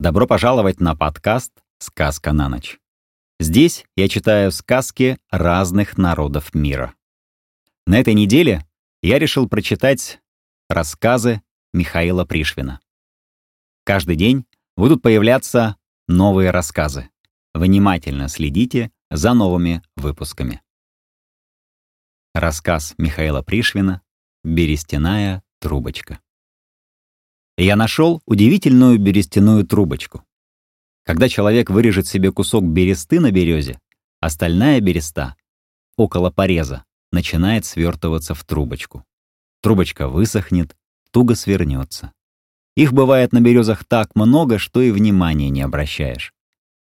Добро пожаловать на подкаст «Сказка на ночь». Здесь я читаю сказки разных народов мира. На этой неделе я решил прочитать рассказы Михаила Пришвина. Каждый день будут появляться новые рассказы. Внимательно следите за новыми выпусками. Рассказ Михаила Пришвина «Берестяная трубочка». Я нашел удивительную берестяную трубочку. Когда человек вырежет себе кусок бересты на березе, остальная береста, около пореза, начинает свертываться в трубочку. Трубочка высохнет, туго свернется. Их бывает на березах так много, что и внимания не обращаешь.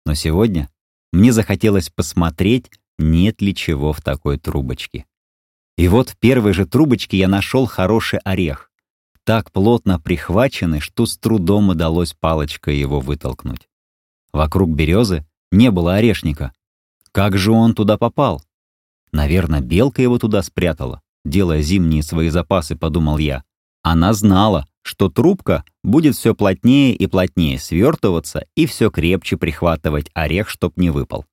Но сегодня мне захотелось посмотреть, нет ли чего в такой трубочке. И вот в первой же трубочке я нашел хороший орех так плотно прихвачены, что с трудом удалось палочкой его вытолкнуть. Вокруг березы не было орешника. Как же он туда попал? Наверное, белка его туда спрятала, делая зимние свои запасы, подумал я. Она знала, что трубка будет все плотнее и плотнее свертываться и все крепче прихватывать орех, чтоб не выпал.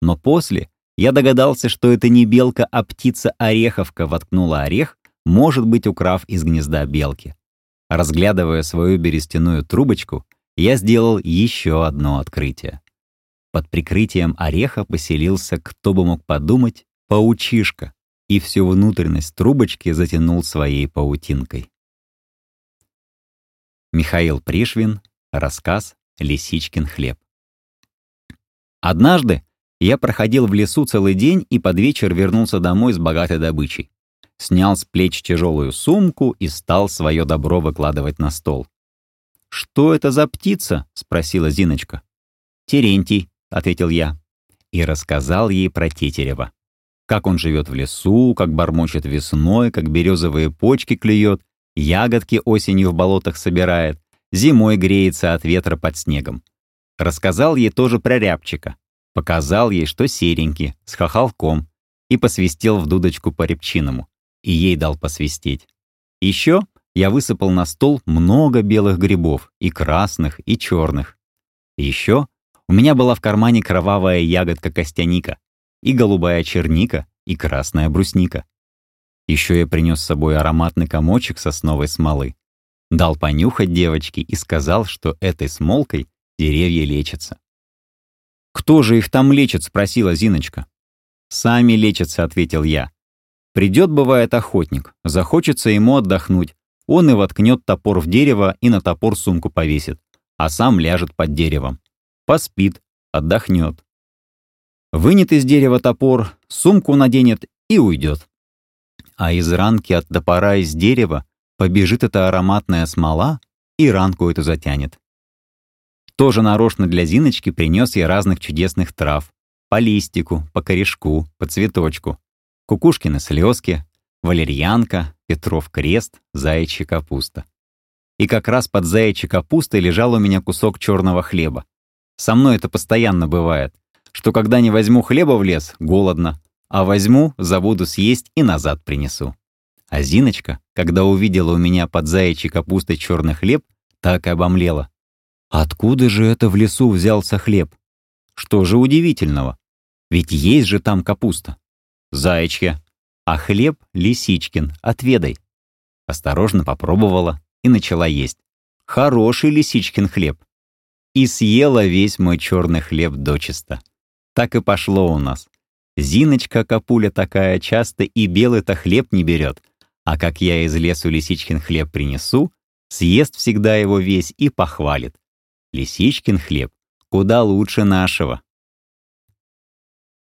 Но после я догадался, что это не белка, а птица-ореховка воткнула орех может быть, украв из гнезда белки. Разглядывая свою берестяную трубочку, я сделал еще одно открытие. Под прикрытием ореха поселился, кто бы мог подумать, паучишка, и всю внутренность трубочки затянул своей паутинкой. Михаил Пришвин, рассказ «Лисичкин хлеб». Однажды я проходил в лесу целый день и под вечер вернулся домой с богатой добычей снял с плеч тяжелую сумку и стал свое добро выкладывать на стол. «Что это за птица?» — спросила Зиночка. «Терентий», — ответил я. И рассказал ей про Тетерева. Как он живет в лесу, как бормочет весной, как березовые почки клюет, ягодки осенью в болотах собирает, зимой греется от ветра под снегом. Рассказал ей тоже про рябчика. Показал ей, что серенький, с хохолком, и посвистел в дудочку по репчиному и ей дал посвистеть. Еще я высыпал на стол много белых грибов, и красных, и черных. Еще у меня была в кармане кровавая ягодка костяника, и голубая черника, и красная брусника. Еще я принес с собой ароматный комочек сосновой смолы. Дал понюхать девочке и сказал, что этой смолкой деревья лечатся. «Кто же их там лечит?» — спросила Зиночка. «Сами лечатся», — ответил я. Придет, бывает, охотник, захочется ему отдохнуть. Он и воткнет топор в дерево и на топор сумку повесит, а сам ляжет под деревом. Поспит, отдохнет. Вынет из дерева топор, сумку наденет и уйдет. А из ранки от топора из дерева побежит эта ароматная смола и ранку эту затянет. Тоже нарочно для Зиночки принес я разных чудесных трав. По листику, по корешку, по цветочку. Кукушкины слезки, валерьянка, Петров крест, заячья капуста. И как раз под заячьей капустой лежал у меня кусок черного хлеба. Со мной это постоянно бывает, что когда не возьму хлеба в лес, голодно, а возьму, забуду съесть и назад принесу. А Зиночка, когда увидела у меня под заячьей капустой черный хлеб, так и обомлела. Откуда же это в лесу взялся хлеб? Что же удивительного? Ведь есть же там капуста. Заячья. А хлеб лисичкин, отведай. Осторожно попробовала и начала есть. Хороший лисичкин хлеб. И съела весь мой черный хлеб дочисто. Так и пошло у нас. Зиночка капуля такая часто и белый-то хлеб не берет. А как я из лесу лисичкин хлеб принесу, съест всегда его весь и похвалит. Лисичкин хлеб куда лучше нашего.